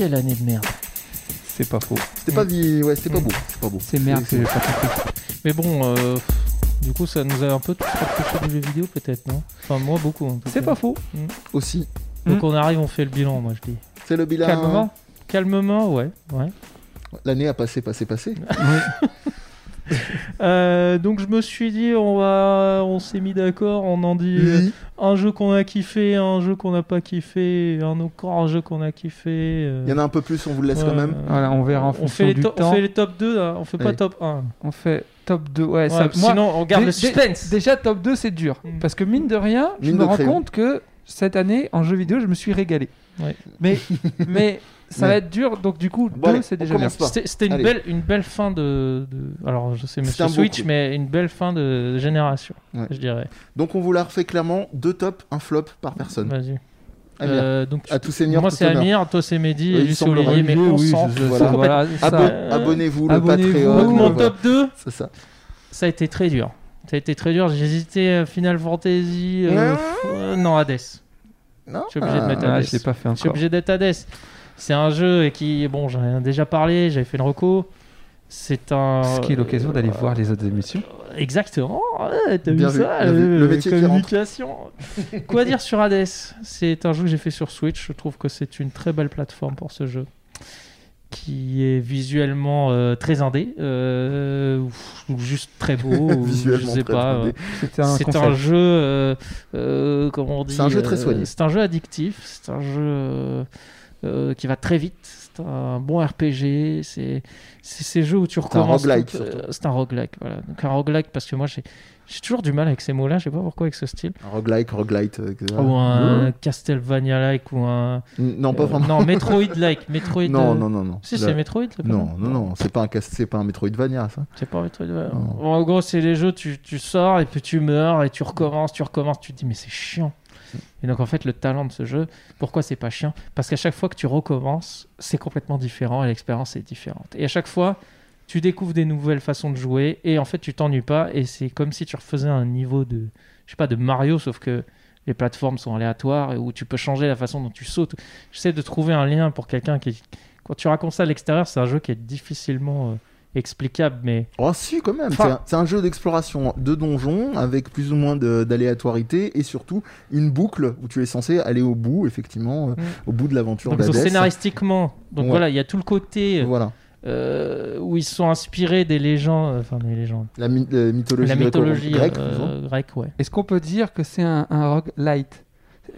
Quelle année de merde. C'est pas faux. C'était pas, vi- ouais, c'était pas beau. C'est pas beau. C'est merde que j'ai pas compris. Mais bon, euh, du coup, ça nous a un peu tous rapprochés du jeu vidéo, peut-être, non? Enfin, moi, beaucoup. en tout C'est cas. pas faux. Aussi. Donc, on arrive, on fait le bilan, moi, je dis. C'est le bilan. Calmement? Calmement, ouais. ouais. L'année a passé, passé, passé. Euh, donc, je me suis dit, on va, on s'est mis d'accord, on en dit euh, Oui. un jeu qu'on a kiffé, un jeu qu'on n'a pas kiffé, un encore un jeu qu'on a kiffé. euh, Il y en a un peu plus, on vous le laisse ouais, quand même. Voilà, on verra en on fonction fait, les du to- on temps. fait les top 2, là. on fait pas top 1. On fait top 2. Ouais, Ouais, ça, moi, sinon, on garde le suspense. Déjà, top 2, c'est dur. Mm. Parce que mine de rien, je me rends crayon. compte que cette année, en jeu vidéo, je me suis régalé. Ouais. Mais, mais ça Mais- va être dur, donc du coup, Bon, 2, allez, c'est déjà bien. C'était une Allez. belle, une belle fin de, de- Alors, je sais, Monsieur Switch, mais une belle fin de génération, Ouais. je dirais. Donc on vous la refait clairement, deux tops, un flop par personne. Vas-y. Amir. Euh, donc, À tout seigneur, moi, c'est. Amir, toi, c'est Mehdi, et lui, c'est. Olivier, mais on oui, je- voilà. Abo- Euh, Abonnez-vous, le abonnez-vous. Patreon. Donc, mon Euh, voilà. top 2, C'est ça. ça a été très dur. Ça a été très dur. J'ai hésité à Final Fantasy. euh, Non. euh, non, Hades. Non Je suis obligé de mettre Ah, Hades. je l'ai pas fait Je suis encore. obligé d'être Hades. C'est un jeu et qui, bon, j'en ai déjà parlé, j'avais fait une reco. C'est un. Ce qui est l'occasion d'aller euh, voir les autres émissions. Exactement. Ouais, T'as vu vu, ça vu. euh, Le métier qui communication. Quoi dire sur Hades? C'est un jeu que j'ai fait sur Switch. Je trouve que c'est une très belle plateforme pour ce jeu. Qui est visuellement euh, très indé, euh, ou, juste très beau, ou je Visuellement sais très pas. euh, un c'est concept. un jeu, euh, euh, comment on dit C'est un jeu très soigné. C'est un jeu addictif. C'est un jeu euh, qui va très vite. C'est un bon RPG. C'est c'est ces jeux où tu un recommences. roguelike, tout- euh, surtout. C'est un roguelike, voilà. Donc un roguelike parce que moi j'ai j'ai toujours du mal avec ces mots-là. Je sais pas pourquoi avec ce style. Un roguelike, roguelite. euh. Ou un Castlevania-like ou un. Non, pas euh, vraiment. non, Metroid-like. Metroid. Non, non, non, non. Si, c'est Metroid. c'est Non, non, non, c'est pas un c'est pas un Metroidvania, ça. C'est pas Metroidvania. Non. Bon, en gros, c'est les jeux, tu, tu sors et puis tu meurs et tu recommences, tu recommences, tu te dis mais c'est chiant. Et donc en fait, le talent de ce jeu, pourquoi c'est pas chiant? Parce qu'à chaque fois que tu recommences, c'est complètement différent et l'expérience est différente. Et à chaque fois, tu découvres des nouvelles façons de jouer et en fait, tu t'ennuies pas et c'est comme si tu refaisais un niveau de, je sais pas, de Mario, sauf que les plateformes sont aléatoires et où tu peux changer la façon dont tu sautes. J'essaie de trouver un lien pour quelqu'un qui, quand tu racontes ça à l'extérieur, c'est un jeu qui est difficilement euh, explicable, mais Oh, si, quand même. Enfin- C'est un- jeu d'exploration de donjons avec plus ou moins de- d'aléatoire et surtout une boucle où tu es censé aller au bout, effectivement, euh, Mm. au bout de l'aventure Donc, d'Hadès. scénaristiquement, donc Ouais. voilà, il y a tout le côté Voilà. euh, où ils sont inspirés des légendes, euh, enfin des légendes, La, my- la mythologie, la euh, grecque, ouais. Est-ce qu'on peut dire que c'est un, un rogue light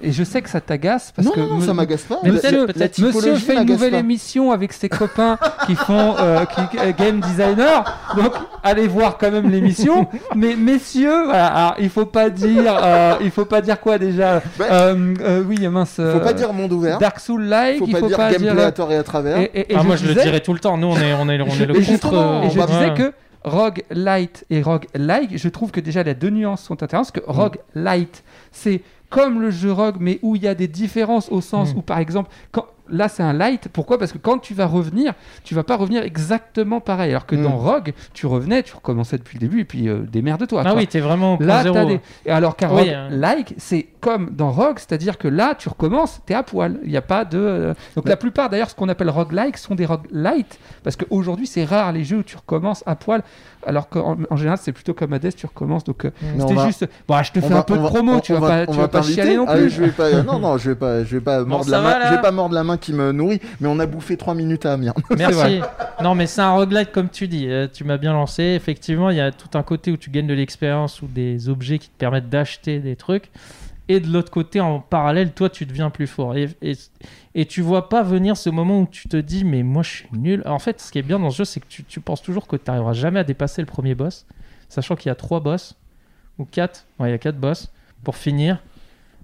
Et je sais que ça t'agace parce Non, que non, ça m'agace pas. Mais peut-être- la- peut-être- la Monsieur fait une nouvelle pas. émission avec ses copains qui font euh, qui, euh, game designer. Donc allez voir quand même l'émission. Mais messieurs, voilà, alors, il faut pas dire, euh, il faut pas dire quoi déjà. Ouais. Euh, euh, oui, mince. Faut pas dire monde ouvert. Dark Soul like. Faut il pas faut dire pas gameplay dire. à tort et à travers. Et, et- et Ah, moi je le dirais tout le temps, nous on est, on est, on est le et contre. et je ouais. disais que Rogue Light et Rogue Like, je trouve que déjà les deux nuances sont intéressantes. Parce que Rogue Light, c'est comme le jeu Rogue, mais où il y a des différences au sens Mm. où, par exemple, quand, là c'est un Light. Pourquoi? Parce que quand tu vas revenir, tu vas pas revenir exactement pareil. Alors que Mm. dans Rogue, tu revenais, tu recommençais depuis le début, et puis euh, démerde-toi. Ah oui, t'es vraiment au Là, t'as des... Et alors qu'un Oui, rogue hein. like, c'est comme dans Rogue, c'est-à-dire que là, tu recommences, t'es à poil. Il n'y a pas de. euh, Donc la plupart, d'ailleurs, ce qu'on appelle rogue like sont des rogue light, parce qu'aujourd'hui, c'est rare les jeux où tu recommences à poil, alors qu'en en général, c'est plutôt comme Hades, tu recommences. Donc euh, on c'était va- juste. Bon, je te fais va- un peu de promo, tu vas pas, tu vas pas chialer non Ah, plus. je vais pas, non, non, je vais pas, je vais pas mordre ça la va, main. là Je vais pas mordre la main qui me nourrit, mais on a bouffé 3 minutes à Amiens. Merci. non, mais c'est un roguelite comme tu dis. Euh, tu m'as bien lancé. Effectivement, il y a tout un côté où tu gagnes de l'expérience ou des objets qui te permettent d'acheter des trucs. Et de l'autre côté, en parallèle, toi, tu deviens plus fort. Et, et, et tu vois pas venir ce moment où tu te dis, mais moi, je suis nul. En fait, ce qui est bien dans ce jeu, c'est que tu, tu penses toujours que tu n'arriveras jamais à dépasser le premier boss. Sachant qu'il y a trois boss. Ou quatre. Ouais, il y a quatre boss. Pour finir.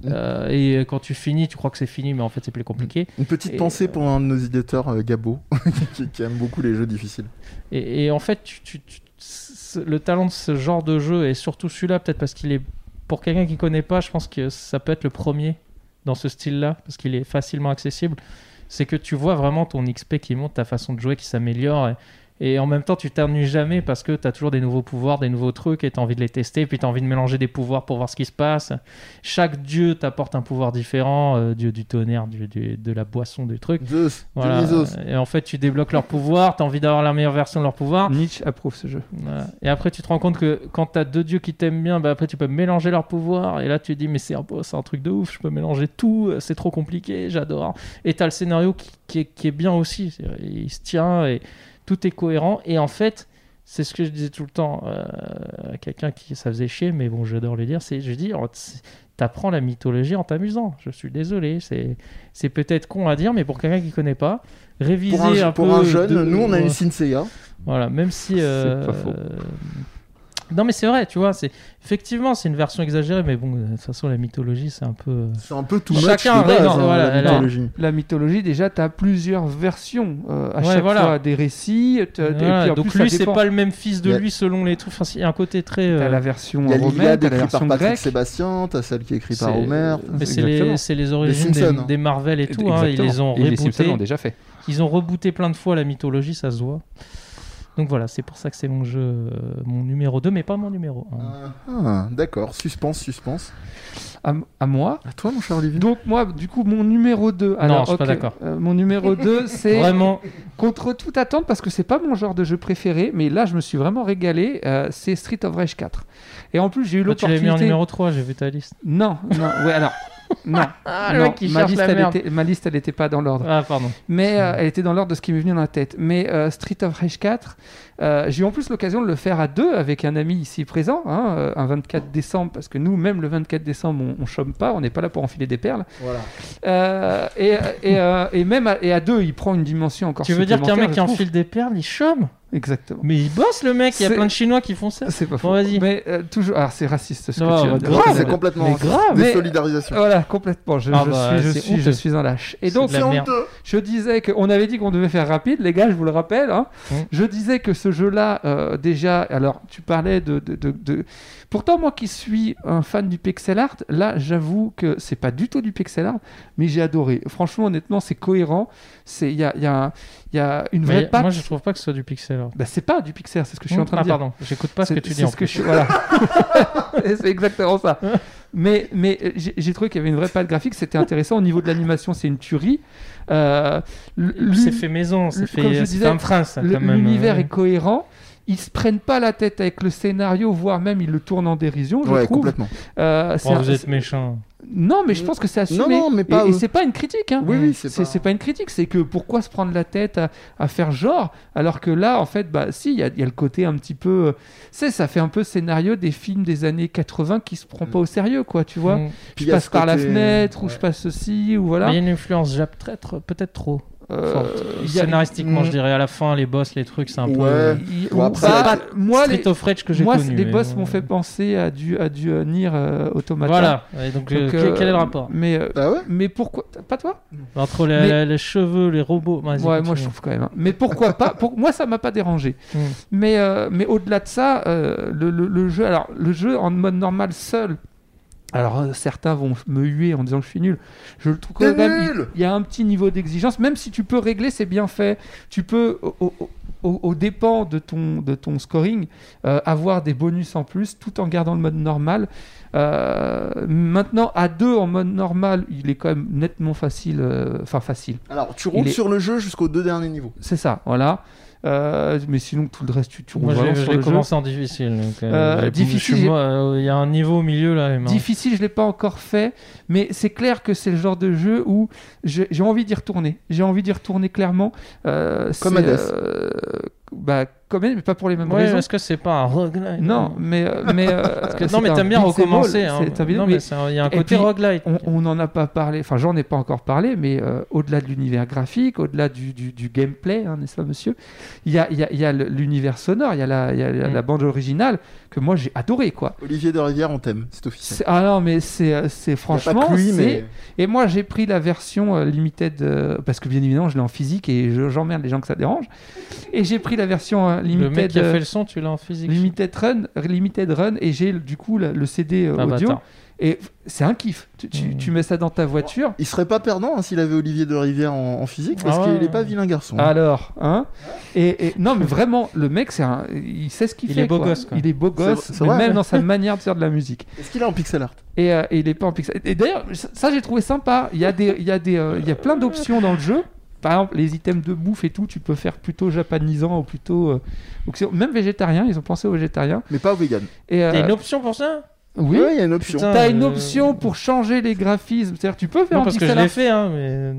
Euh, et quand tu finis, tu crois que c'est fini, mais en fait, c'est plus compliqué. Une petite Et, pensée pour un de nos éditeurs, euh, Gabo, qui, qui aime beaucoup les jeux difficiles. Et, et en fait, tu- tu- tu- ce- le talent de ce genre de jeu, et surtout celui-là, peut-être parce qu'il est. Pour quelqu'un qui connaît pas, je pense que ça peut être le premier dans ce style-là, parce qu'il est facilement accessible. C'est que tu vois vraiment ton XP qui monte, ta façon de jouer qui s'améliore. Et, en même temps, tu t'ennuies jamais parce que tu as toujours des nouveaux pouvoirs, des nouveaux trucs et tu as envie de les tester. Puis tu as envie de mélanger des pouvoirs pour voir ce qui se passe. Chaque dieu t'apporte un pouvoir différent. euh, dieu du tonnerre, dieu du- de la boisson, du truc. Zeus, Voilà. Et en fait, tu débloques leurs pouvoirs. Tu as envie d'avoir la meilleure version de leurs pouvoirs. Nietzsche approuve ce jeu. Voilà. Et après, tu te rends compte que quand tu as deux dieux qui t'aiment bien, bah, après, tu peux mélanger leurs pouvoirs. Et là, tu te dis, mais c'est un, un truc de ouf. Je peux mélanger tout. C'est trop compliqué. J'adore. Et tu as le scénario qui, qui est, qui est bien aussi. Il se tient et tout est cohérent. Et en fait, c'est ce que je disais tout le temps euh, à quelqu'un qui ça faisait chier, mais bon, j'adore le dire. C'est, je dis, oh, t'apprends la mythologie en t'amusant. Je suis désolé. C'est, c'est peut-être con à dire, mais pour quelqu'un qui connaît pas, réviser Pour un, un pour peu. un jeune, de- nous on a une Senseiya. Voilà, même si. euh, pas faux. Non, mais c'est vrai, tu vois, c'est effectivement c'est une version exagérée, mais bon, de toute façon la mythologie c'est un peu. C'est un peu tout Chacun base, règle, hein, voilà, la mythologie. La mythologie, déjà, tu as plusieurs versions. euh, à Ouais, chaque voilà. fois, des récits. t'as- et voilà, puis en donc plus, lui c'est pas le même fils de a- lui selon les trucs. Enfin, il y a un côté très. T'as euh, la version Il y a romaine, t'as la écrite par version Patrick grecque. Sébastien, t'as celle qui est écrite par Homer. Mais c'est les, c'est les origines des, Simpsons. des Marvel et tout. hein, ils les ont Et l'ont déjà fait. Ils ont rebooté plein de fois la mythologie, ça se voit. Donc voilà, c'est pour ça que c'est mon jeu, euh, mon numéro 2, mais pas mon numéro 1. Ah, d'accord, suspense, suspense. À, à moi. À toi, mon cher Olivier. Donc moi, du coup, mon numéro 2... Alors, je suis pas d'accord. euh, mon numéro 2, c'est Vraiment, contre toute attente, parce que c'est pas mon genre de jeu préféré, mais là, je me suis vraiment régalé, euh, c'est Street of Rage 4. Et en plus, j'ai eu Bah, tu l'avais mis en l'opportunité... numéro 3, j'ai vu ta liste. Non, non, ouais, alors... Non, Ah, non, ma, liste, elle merde. était, ma liste, elle était pas dans l'ordre. Ah, pardon. Mais euh, elle était dans l'ordre de ce qui m'est venu dans la tête. Mais euh, Street of Rage 4, euh, j'ai eu en plus l'occasion de le faire à deux avec un ami ici présent, hein, un 24 décembre, parce que nous, même le 24 décembre, on, on chôme pas, on n'est pas là pour enfiler des perles. Voilà. Euh, et, et, euh, et même à, et à deux, il prend une dimension encore Tu veux dire qu'un mec qui enfile des perles, il chôme? Exactement. Mais il bosse le mec, il y a plein de Chinois qui font ça. C'est pas faux. Bon, vas-y. Mais euh, toujours. Alors, c'est raciste ce que tu bah, c'est complètement mais grave, mais- désolidarisation. Voilà, complètement. Je, Ah je bah, suis, je, c'est suis, je honteux. suis un lâche. Et C'est donc, de la merde. Je disais qu'on avait dit qu'on devait faire rapide, les gars, je vous le rappelle. hein. Mm. Je disais que ce jeu-là, euh, déjà, alors tu parlais de, de, de- de- Pourtant, moi qui suis un fan du pixel art, là, j'avoue que c'est pas du tout du pixel art, mais j'ai adoré. Franchement, honnêtement, c'est cohérent. C'est- Il y a, il y, a un- il y a une vraie Mais patte. moi, je trouve pas que ce soit du pixel art. Bah, c'est pas du pixel art, c'est ce que je suis en train ah, de dire. pardon, j'écoute pas ce que C'est- tu c'est dis en ce que je voilà. C'est exactement ça. Mais, mais euh, j'ai trouvé qu'il y avait une vraie patte graphique, c'était intéressant. Au niveau de l'animation, c'est une tuerie. Euh, C'est fait maison, c'est fait, c'est quand même. L'univers est cohérent. Ils se prennent pas la tête avec le scénario, voire même ils le tournent en dérision, je Ouais, trouve. complètement. Euh, Oh, vous êtes méchant. Non, mais je pense que c'est assumé. Non, non, mais pas Et, et eux. c'est pas une critique. Hein. Oui, oui, c'est pas- c'est pas une critique. C'est que pourquoi se prendre la tête à, à faire genre, alors que là, en fait, bah, si, il y a, il y a le côté un petit peu. euh, C'est, ça fait un peu scénario des films des années 80 qui se prend pas au sérieux, quoi, tu vois. Mm. Je passe par la fenêtre, ou je passe ceci, ou voilà. Il y a une influence peut-être trop Euh, a- Scénaristiquement, je dirais à la fin, les boss, les trucs, c'est un peu. Ouais. euh, il- après, bah, moi, les, Street of Rage que j'ai moi, connu. les mais boss m'ont fait penser à du, à du euh, Nier euh, Automata. Voilà. Et donc, Donc, quel, euh, quel est le rapport Mais, euh, Ah ouais mais pourquoi Pas toi Entre les, mais- les- les cheveux, les robots. Moi je trouve quand même. hein. Mais pourquoi pas pour... Moi ça m'a pas dérangé. Mm. Mais, euh, mais au-delà de ça, euh, le, le- le jeu, alors le jeu en mode normal seul. Alors euh, certains vont me huer en disant que je suis nul. Je le trouve quand même. il- nul Il y a un petit niveau d'exigence, même si tu peux régler, c'est bien fait. Tu peux, au, au- au- au dépend de ton, de ton scoring, euh, avoir des bonus en plus, tout en gardant le mode normal. Euh, maintenant, à deux en mode normal, il est quand même nettement facile. euh, Enfin facile. Alors, tu roules est- sur le jeu jusqu'aux deux derniers niveaux. C'est ça, voilà. Euh, mais sinon, tout le reste, tu, tu roules Moi, je l'ai- le jeu. commencé en difficile. donc, Euh, euh, difficile, euh, Il y a un niveau au milieu là. Difficile, je l'ai pas encore fait, mais c'est clair que c'est le genre de jeu où j'ai envie d'y retourner. J'ai envie d'y retourner clairement. Euh, Comme Hades. Bah, Hades, mais pas pour les mêmes Ouais, raisons. est-ce que c'est pas un roguelite Non, mais euh, mais euh, Que- non, mais t'aimes bien recommencer. hein. Non, mais il y a un côté roguelite. on n'en a pas parlé, enfin j'en ai pas encore parlé, mais euh, au-delà de l'univers graphique, au-delà du, du- du gameplay, hein, n'est-ce pas monsieur, il y a, il y a- il y a l'univers sonore, il y a, la, il y a la- Mm. la bande originale que moi j'ai adoré quoi. Olivier de Rivière, on t'aime, c'est officiel. Ah non mais c'est euh, c'est Y a franchement, lui, mais et moi j'ai pris la version euh, limited euh, parce que bien évidemment je l'ai en physique et je- j'emmerde les gens que ça dérange, et j'ai pris la version euh, Le mec limited. qui a fait le son, tu l'as en physique. Limited Run, Limited Run, et j'ai du coup le, le CD euh, Ah, audio. bâtard. Et c'est un kiff. Tu, tu- tu mets ça dans ta voiture. Il serait pas perdant hein, s'il avait Olivier de Rivière en, en physique parce Ah qu'il ouais. est pas vilain garçon. Alors, hein et, et- non, mais vraiment, le mec, c'est un, il sait ce qu'il Il fait. est beau quoi. gosse, quoi. Il est beau gosse, c'est mais vrai, même ouais. dans sa manière de faire de la musique. Est-ce qu'il est en pixel art? Et, euh, et il est pas en pixel. Et d'ailleurs, ça, j'ai trouvé sympa. Il y a des, il y a des, euh, il y a plein d'options dans le jeu. Par exemple, les items de bouffe et tout, tu peux faire plutôt japonisant ou plutôt euh, même végétarien. Ils ont pensé aux végétariens. Mais pas au vegan. Et euh, T'as une option pour ça? Oui. Ouais, il y a une option. Putain. T'as une Euh, option pour changer les graphismes. C'est-à-dire, tu peux faire Non, en parce que je pixel l'ai art. fait, hein,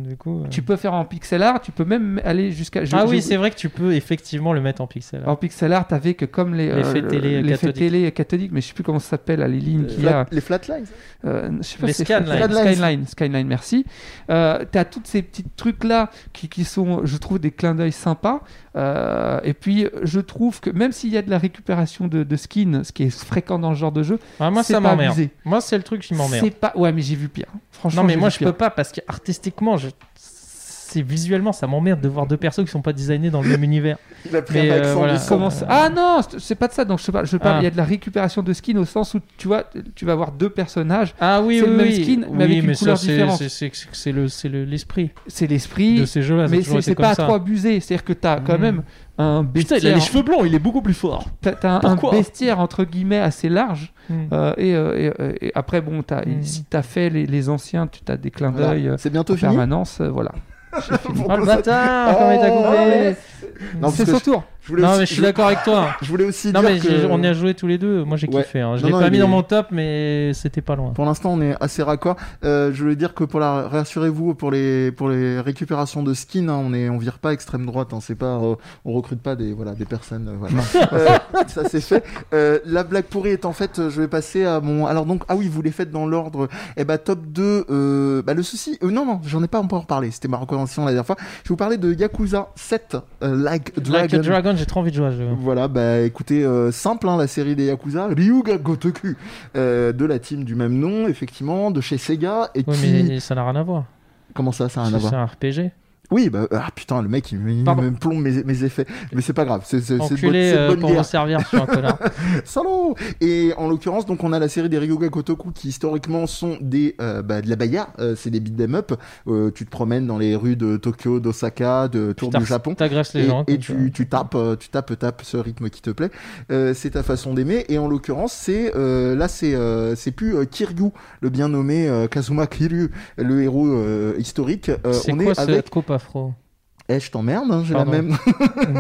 mais du coup. euh. Tu peux faire en pixel art. Tu peux même aller jusqu'à. je- Ah je- oui, c'est vrai que tu peux effectivement le mettre en pixel. En pixel art avec comme les, L'effet euh, télé l'effet cathodique. télé cathodique, mais je sais plus comment ça s'appelle, les lignes qu'il y a. Les flatlines Euh, je sais pas Les si c'est scanlines. Skyline. Skyline, Skyline, merci. Euh, T'as tous ces petits trucs là qui, qui sont, je trouve, des clins d'œil sympas. Euh, et puis, je trouve que même s'il y a de la récupération de, de skins, ce qui est fréquent dans ce genre de jeu, Ah, moi, c'est ça m'emmerde. Moi, c'est le truc qui m'emmerde. c'est pas. Ouais, mais j'ai vu pire. Franchement, Non, mais moi, je peux pas parce qu'artistiquement, je... c'est visuellement, ça m'emmerde de voir deux persos qui sont pas designés dans le même univers. Il a pris Mais, un euh, accent voilà. du sang. Comment ça Ah non, c'est- pas de ça. Donc je parle. Je parle. Ah. Il y a de la récupération de skins au sens où tu vois, tu vas avoir deux personnages. Ah oui, C'est oui, le même oui. skin, mais Oui, avec une mais ça, couleur c'est- différente. le- c'est le- l'esprit C'est l'esprit. de ces jeux-là. Mais c'est pas ça. trop abusé. C'est-à-dire que t'as quand Mm. même un Putain, bestiaire. il a les cheveux blancs, il est beaucoup plus fort. T'as t'as un bestiaire entre guillemets assez large. Hmm. euh, et, euh, et, euh, et après, bon, as, Mm. si t'as fait les, les anciens, tu as des clins d'œil euh, C'est bientôt en fini permanence. euh, voilà. Oh le bâtard, comment il t'a Oh, coupé C'est son tour. Je voulais Non, aussi- mais je suis d'accord avec toi. Je voulais aussi Non, dire mais que... on y a joué tous les deux. Moi, j'ai Ouais. kiffé. hein. Je l'ai pas mis dans mon top, mais c'était pas loin. Pour l'instant, on est assez raccord. Euh, je voulais dire que pour la rassurez-vous pour les pour les récupérations de skins, hein, on est on vire pas extrême droite. Hein, c'est pas euh, on recrute pas des voilà des personnes. euh, voilà. Ça c'est fait. La blague pourrie est en fait, je vais passer à mon. Alors donc ah oui, vous les faites dans l'ordre. Eh bah top 2 euh, Bah le souci. non non, j'en ai pas encore parlé. C'était ma recommandation la dernière fois. Je vais vous parler de Yakuza 7 euh, Like a Like Dragon. j'ai trop envie de jouer à ce jeu. Voilà, bah écoutez, euh, simple, hein, la série des Yakuza, Ryuga Gotoku, euh, de la team du même nom, effectivement, de chez Sega, et Oui, qui... mais ça n'a rien à voir. Comment ça, ça a rien à C'est voir un RPG. Oui, bah, ah putain, le mec, il, me- il me plombe mes, mes effets. Mais c'est pas grave, c'est c'est- Enculé euh, bonne pour guerre. servir sur un connard. Salaud Et en l'occurrence, donc on a la série des Ryuga Gotoku qui historiquement sont des euh, bah, de la bagarre, euh, c'est des beat'em up. Euh, tu te promènes dans les rues de Tokyo, d'Osaka, de Tour du Japon. T'agresses les et, gens. et tu, tu tapes, euh, tu tapes, tapes ce rythme qui te plaît. Euh, c'est ta façon d'aimer. Et en l'occurrence, c'est euh, là, c'est euh, c'est plus euh, Kiryu, le bien nommé euh, Kazuma Kiryu, le héros euh, historique. Euh, C'est on quoi est avec. coupe afro Eh, je t'emmerde, hein, j'ai la Pardon. même.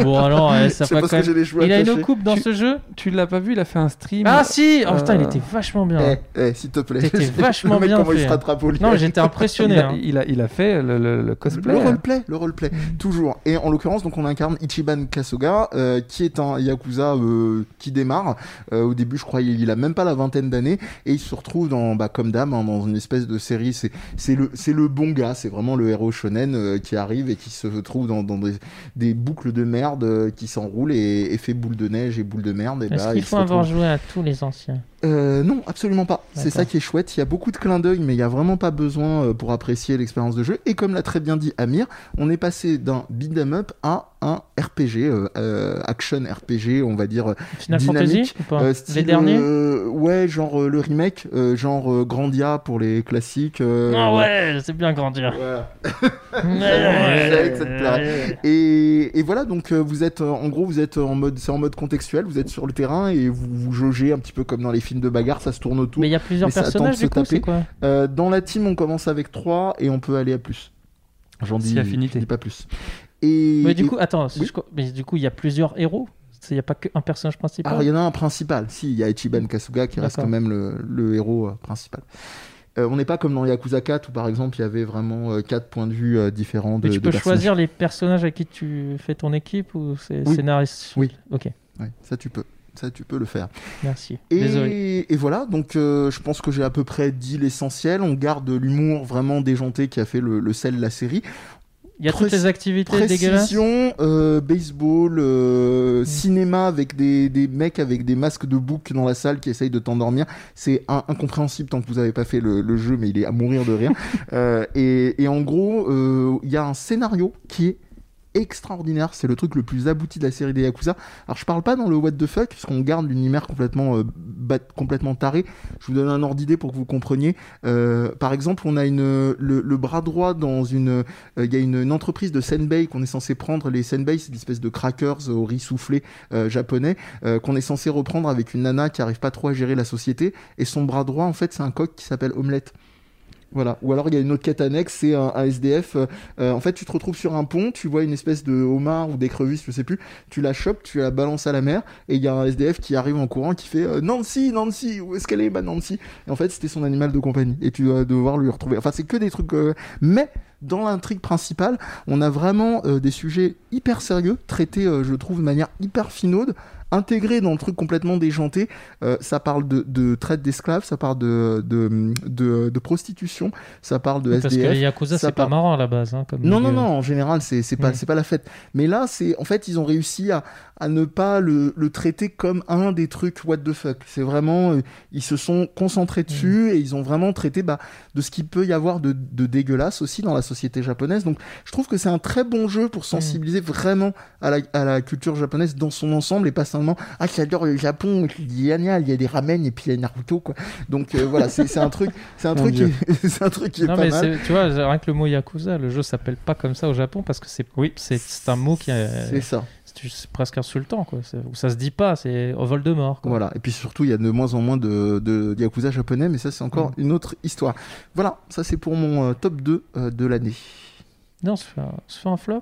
Bon, alors, eh, ça c'est parce quand que même. j'ai les cheveux Il a attachés. une coupe dans Tu- ce jeu? Tu l'as pas vu, il a fait un stream. Ah si Oh putain, il Euh, était vachement bien. Eh, eh, s'il te plaît. T'étais vachement le mec, bien comment il fait, se hein. rattrape au Non, mais j'étais il, impressionné. a, hein. il, a, il a fait le, le- le cosplay. Le roleplay, le roleplay, Mm. toujours. Et en l'occurrence, donc on incarne Ichiban Kasuga, euh, qui est un yakuza euh, qui démarre. Euh, au début, je crois, il, il a même pas la vingtaine d'années, et il se retrouve dans, bah, comme d'hab, hein, dans une espèce de série. C'est, c'est le, c'est le bon gars, c'est vraiment le héros shonen euh, qui arrive et qui se trouve dans, dans des, des boucles de merde euh, qui s'enroulent et, et fait boule de neige et boule de merde. Est-ce bah, qu'il il faut avoir joué à tous les anciens? Euh, non, absolument pas. C'est ça qui est chouette. Il y a beaucoup de clins d'œil, mais il y a vraiment pas besoin euh, pour apprécier l'expérience de jeu. Et comme l'a très bien dit Amir, on est passé d'un beat'em up à un RPG, euh, action RPG, on va dire. Final Dynamique, Fantasy ou pas euh, Les derniers Ouais, genre le remake, genre Grandia pour les classiques. Ah ouais, c'est bien grandir. Voilà. Ouais, ouais. Et, et voilà, donc vous êtes, en gros, vous êtes en mode, c'est en mode contextuel, vous êtes sur le terrain et vous, vous jaugez un petit peu comme dans les films de bagarre, ça se tourne autour. Mais il y a plusieurs personnages du coup, c'est taper. quoi Euh, dans la team, on commence avec 3 et on peut aller à plus. J'en dis, dis pas plus. Et, Mais du et- coup, attends, oui. je mais du coup, il y a plusieurs héros Il n'y a pas qu'un personnage principal alors il y en a un principal. Si, il y a Ichiban Kasuga qui reste quand même le, le héros euh, principal. Euh, on n'est pas comme dans Yakuza 4 où par exemple il y avait vraiment euh, quatre points de vue euh, différents de Mais tu de peux personnages. choisir les personnages avec qui tu fais ton équipe ou c'est Oui. scénariste Oui. Ok, Ouais, ça tu peux. Ça tu peux le faire. merci. Désolé. Et, voilà, donc euh, je pense que j'ai à peu près dit l'essentiel. On garde l'humour vraiment déjanté qui a fait le, le sel de la série. Il y a toutes les activités dégueulasses Précision, euh, baseball, euh, Mm. cinéma avec des, des mecs avec des masques de bouc dans la salle qui essayent de t'endormir. C'est incompréhensible tant que vous n'avez pas fait le, le jeu, mais il est à mourir de rire. Euh, et, et en gros, il y a un scénario qui est extraordinaire. C'est le truc le plus abouti de la série des Yakuza. Alors je parle pas dans le what the fuck, puisqu'on garde l'univers complètement, euh, complètement taré. Je vous donne un ordre d'idée pour que vous compreniez. Euh, par exemple, on a une, le, bras droit dans une, euh, il y a une, une entreprise de senbei qu'on est censé prendre. Les senbei, c'est des espèces de crackers au riz soufflé japonais qu'on est censé reprendre avec une nana qui arrive pas trop à gérer la société. Et son bras droit, en fait, c'est un coq qui s'appelle Omelette. Voilà. Ou alors il y a une autre quête annexe, c'est un, SDF. euh, euh, en fait, tu te retrouves sur un pont, tu vois une espèce de homard ou d'écrevisse, je sais plus. Tu la chopes, tu la balances à la mer, et il y a un SDF qui arrive en courant qui fait euh, Nancy, Nancy, où est-ce qu'elle est, ma Nancy? Et en fait, c'était son animal de compagnie, et tu vas devoir lui retrouver. Enfin, c'est que des trucs. euh, Mais dans l'intrigue principale, on a vraiment euh, des sujets hyper sérieux, traités, euh, je trouve, de manière hyper finaude, intégrés dans le truc complètement déjanté. Euh, ça parle de, de traite d'esclaves, ça parle de, de, de, de prostitution, ça parle de Parce que SDF. Yakuza, c'est pas marrant à la base. Hein, comme Non, non, milieu. non, en général, c'est c'est pas, Mm. pas la fête. Mais là, c'est en fait, ils ont réussi à, à ne pas le, le traiter comme un des trucs what the fuck. C'est vraiment, euh, ils se sont concentrés dessus et ils ont vraiment traité bah, de ce qu'il peut y avoir de, de dégueulasse aussi dans la société japonaise. Donc, je trouve que c'est un très bon jeu pour sensibiliser vraiment à la, à la culture japonaise dans son ensemble et pas ah, j'adore le Japon, il y a il y a des ramen et puis il y a Naruto, quoi. Donc, euh, voilà, c'est un truc, c'est un truc, qui est- un truc qui est Non, pas mais mal. tu vois, rien que le mot Yakuza, le jeu s'appelle pas comme ça au Japon parce que c'est oui, c'est un mot qui est, C'est ça. c'est presque insultant quoi. Ça se dit pas, c'est au vol de mort. Quoi. Voilà, et puis surtout, il y a de moins en moins de, de, de Yakuza japonais, mais ça, c'est encore une autre histoire. Voilà, ça, c'est pour mon euh, top 2 euh, de l'année. Non, on se fait un, on se fait un flop?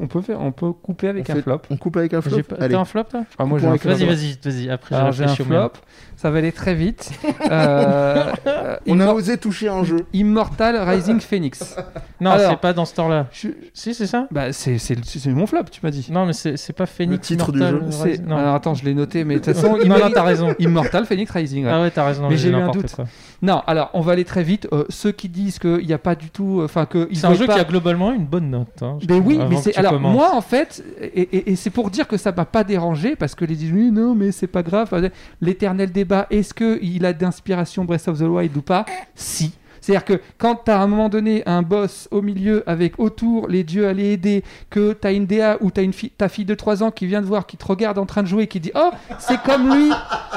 On peut, faire, on peut couper avec On un fait- flop. On coupe avec un flop J'ai pas- Allez, T'as un flop toi Ah, moi, j'ai Coupons un avec flop. Vas-y, vas-y, vas-y. Après, Alors j'ai un flop, ça va aller très vite. Euh, euh, on a osé toucher un jeu. Immortal Rising Phoenix. Non, Alors- c'est pas dans ce temps-là. Je- Si, c'est ça Bah, c'est c'est le- c'est mon flop, tu m'as dit. Non, mais c'est c'est pas Phoenix Le titre du Immortal jeu. Rising- C'est- Non. Alors attends, je l'ai noté, mais de toute façon, non, t'as raison. Immortal Phoenix Rising. ouais. Ah ouais, t'as raison. Mais j'ai eu un doute. quoi. Non, alors on va aller très vite. Euh, ceux qui disent qu'il n'y a pas du tout, enfin que ils C'est un jeu pas... qui a globalement une bonne note. hein, Mais oui, mais que c'est tu alors commences. moi en fait, et, et- et c'est pour dire que ça m'a pas dérangé parce que les disent oui, non mais c'est pas grave. L'éternel débat, est-ce que il a d'inspiration Breath of the Wild ou pas? Si. C'est-à-dire que quand tu as à un moment donné un boss au milieu avec autour les dieux à les aider, que tu as une DA ou tu as une fille, ta fille de 3 ans qui vient te voir, qui te regarde en train de jouer, qui dit Oh, c'est comme lui,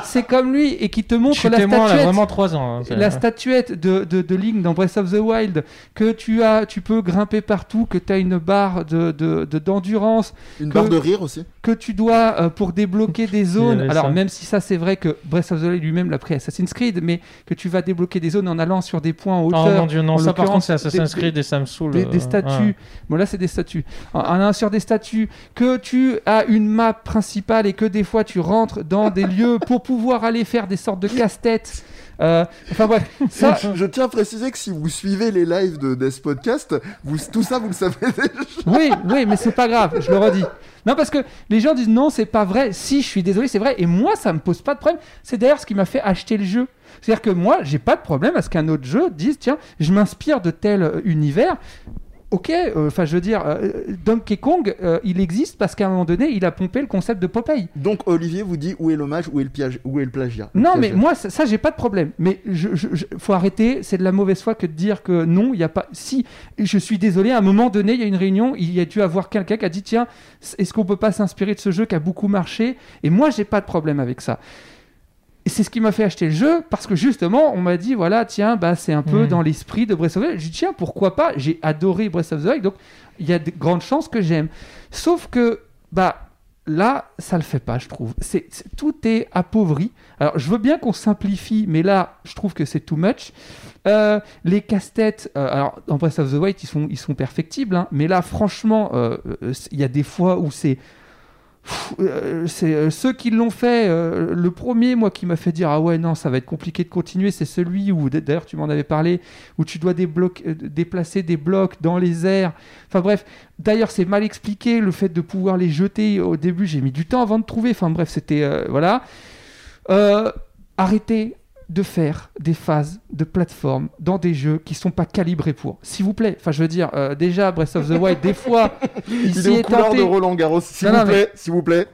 c'est comme lui, et qui te montre la témoin, elle a statuette vraiment 3 ans. hein, la statuette de, de, de Link dans Breath of the Wild, que tu as, tu peux grimper partout, que tu as une barre de, de, de- d'endurance, Une Que- barre de rire aussi. que tu dois euh, pour débloquer des zones. Alors ça. même si ça c'est vrai que Breath of the Wild lui-même l'a pris à Assassin's Creed, mais que tu vas débloquer des zones en allant sur des points en Oh hauteur. mon dieu, non, ça par contre c'est Assassin's des- Creed et ça me saoule. des, des euh, statues. ouais. Bon là c'est des statues. En, sur des statues, que tu as une map principale et que des fois tu rentres dans des lieux pour pouvoir aller faire des sortes de casse-tête. Euh, enfin bref, ça, je, je tiens à préciser que si vous suivez les lives de Death Podcast, vous, tout ça, vous le savez déjà. Oui, oui, mais c'est pas grave, je le redis. Non, parce que les gens disent non, c'est pas vrai. Si, je suis désolé, c'est vrai. Et moi, ça me pose pas de problème. C'est d'ailleurs ce qui m'a fait acheter le jeu. C'est-à-dire que moi, j'ai pas de problème à ce qu'un autre jeu dise tiens, je m'inspire de tel euh, univers. Ok, euh, enfin, je veux dire, euh, Donkey Kong, euh, il existe parce qu'à un moment donné, il a pompé le concept de Popeye. Donc, Olivier vous dit où est l'hommage, où est le, où est le plagiat. Le Non, mais moi, ça, ça, j'ai pas de problème. Mais je, je- je- faut arrêter. C'est de la mauvaise foi que de dire que non, il y a pas. Si, je suis désolé. À un moment donné, il y a une réunion. Il y a dû avoir quelqu'un qui a dit tiens, est-ce qu'on peut pas s'inspirer de ce jeu qui a beaucoup marché? Et moi, j'ai pas de problème avec ça. Et c'est ce qui m'a fait acheter le jeu parce que justement, on m'a dit voilà, tiens, bah c'est un peu Mhm. dans l'esprit de Breath of the Wild. J'ai dit tiens, pourquoi pas? J'ai adoré Breath of the Wild, donc il y a de grandes chances que j'aime. Sauf que bah là, ça le fait pas, je trouve. C'est c'est- tout est appauvri. Alors, je veux bien qu'on simplifie, mais là, je trouve que c'est too much. Euh, les casse-têtes, euh, alors dans Breath of the Wild, ils sont, ils sont perfectibles, hein, mais là, franchement, euh, euh, il y a des fois où c'est c'est euh, ceux qui l'ont fait. euh, le premier, moi, qui m'a fait dire ah ouais non, ça va être compliqué de continuer, c'est celui où d'ailleurs tu m'en avais parlé, où tu dois euh, déplacer des blocs dans les airs. Enfin bref, d'ailleurs c'est mal expliqué le fait de pouvoir les jeter. Au début, j'ai mis du temps avant de trouver. Enfin bref, c'était euh, voilà. Euh, arrêtez de faire des phases de plateforme dans des jeux qui sont pas calibrés pour. S'il vous plaît. Enfin, je veux dire, euh, déjà Breath of the Wild, des fois, il est est tenté. de Roland Garros, s'il vous mais- plaît, s'il vous plaît.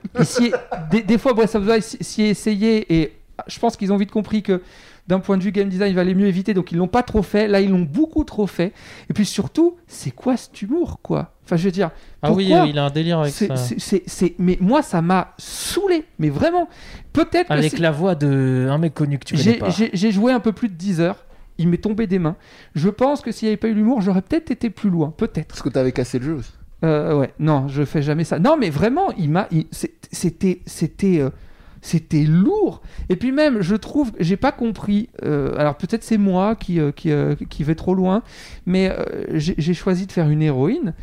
Des, fois, Breath of the Wild s'y s'y est essayé et je pense qu'ils ont vite compris que d'un point de vue game design, il valait mieux éviter. Donc ils l'ont pas trop fait. Là, ils l'ont beaucoup trop fait. Et puis surtout, c'est quoi cet humour, quoi? Enfin, je veux dire. Ah oui, pourquoi il a un délire avec c'est, ça. c'est- c'est- c'est- mais moi, ça m'a saoulé. Mais vraiment. Peut-être que Avec la voix de un mec connu que tu connais pas. j'ai- joué un peu plus de 10 heures. Il m'est tombé des mains. Je pense que s'il n'y avait pas eu l'humour, j'aurais peut-être été plus loin. Peut-être. Parce que t'avais cassé le jeu aussi. Euh, ouais, non, je fais jamais ça. Non, mais vraiment, il m'a, c'était, c'était, euh, c'était lourd. Et puis même, je trouve, j'ai pas compris. euh, alors peut-être c'est moi qui, euh, qui, euh, qui vais trop loin, mais j'ai choisi de faire une héroïne.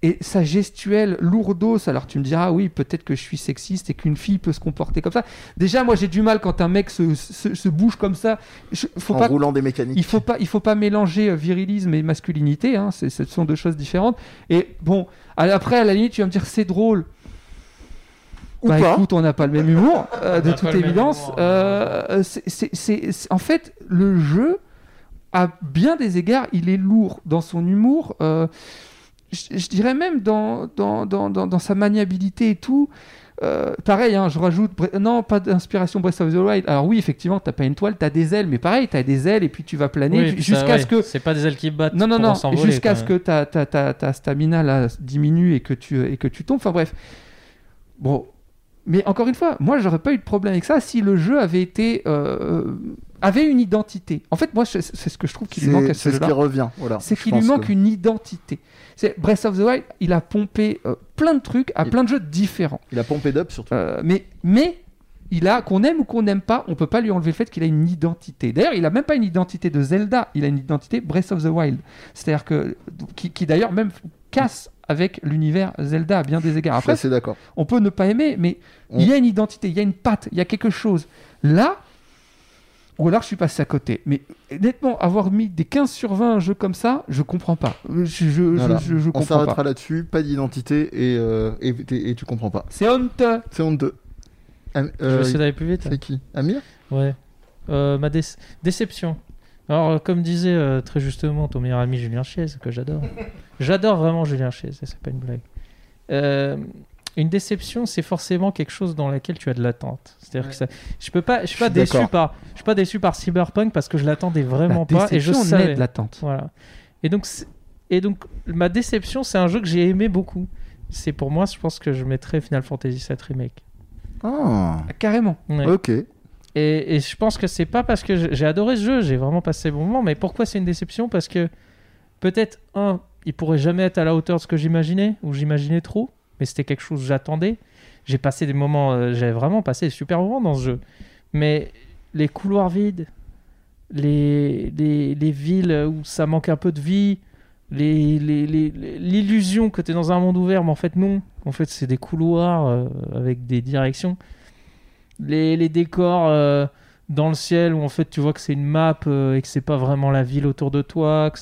Et sa gestuelle lourdos, alors tu me diras, oui, peut-être que je suis sexiste et qu'une fille peut se comporter comme ça. Déjà, moi j'ai du mal quand un mec se, se, se bouge comme ça. Je- faut en pas roulant des mécaniques. il faut pas, il faut pas mélanger virilisme et masculinité. Hein, ce sont deux choses différentes. Et bon, après, à la limite, tu vas me dire c'est drôle. Ou bah pas. écoute, on n'a pas le même humour, euh, de toute évidence. humour, Euh, c'est- c'est- c'est- c'est- en fait, le jeu, à bien des égards, il est lourd dans son humour. euh, je, je dirais même dans, dans, dans, dans, dans sa maniabilité et tout. Euh, pareil, hein, je rajoute. Non, pas d'inspiration Breath of the Wild. Alors, oui, effectivement, t'as pas une toile, t'as des ailes, mais pareil, t'as des ailes et puis tu vas planer Oui, jusqu'à ouais, ce que. C'est pas des ailes qui battent. Non, non, non, jusqu'à ce que ta, ta, ta, ta stamina là, diminue et que, tu, et que tu tombes. Enfin bref. Bon. Mais encore une fois, moi, j'aurais pas eu de problème avec ça si le jeu avait été. euh, avait une identité. En fait, moi, c'est ce que je trouve qu'il lui manque à ce c'est ce qui revient. Voilà. C'est qu'il lui manque que- une identité. C'est Breath of the Wild, il a pompé euh, plein de trucs à Il- plein de jeux différents. Il a pompé d'up surtout. Euh, mais, mais il a, qu'on aime ou qu'on n'aime pas, on peut pas lui enlever le fait qu'il a une identité. D'ailleurs, il a même pas une identité de Zelda, il a une identité Breath of the Wild. C'est-à-dire que, qui, qui d'ailleurs même casse avec l'univers Zelda à bien des égards. Après, assez d'accord. on peut ne pas aimer, mais On- il y a une identité, il y a une patte, il y a quelque chose. Là, ou alors je suis passé à côté. Mais honnêtement, avoir mis des 15 sur 20 un jeu comme ça, je comprends pas. Je, je, je- Voilà. je- je On comprends s'arrêtera là-dessus. Pas d'identité et, euh, et, et- et tu comprends pas. C'est honteux. C'est honteux. Am- Je vais euh, essayer d'aller plus vite. c'est qui? Amir? Ouais. Euh, ma déce- déception. Alors, euh, comme disait euh, très justement ton meilleur ami Julien Chiez, que j'adore. j'adore vraiment Julien Chiez, c'est pas une blague. Euh, une déception, c'est forcément quelque chose dans laquelle tu as de l'attente. C'est-à-dire que ça, je peux pas, je suis pas suis déçu par, je suis pas déçu par Cyberpunk parce que je l'attendais vraiment La pas et je savais. de l'attente. Voilà. Et donc, et donc, ma déception, c'est un jeu que j'ai aimé beaucoup. C'est pour moi, je pense que je mettrais Final Fantasy VII Remake. Ah, Ah, Carrément. Ouais. ok. Et, je pense que c'est pas parce que j'ai- adoré ce jeu, j'ai vraiment passé bon moment, mais pourquoi c'est une déception? Parce que peut-être, un, il pourrait jamais être à la hauteur de ce que j'imaginais, ou j'imaginais trop, mais c'était quelque chose que j'attendais. J'ai passé des moments, euh, j'ai vraiment passé des super moments dans ce jeu. Mais les couloirs vides, les, les, les villes où ça manque un peu de vie, les- les- l'illusion que tu es dans un monde ouvert, mais en fait non. En fait, c'est des couloirs euh, avec des directions. Les, les décors euh, dans le ciel où en fait tu vois que c'est une map euh, et que c'est pas vraiment la ville autour de toi.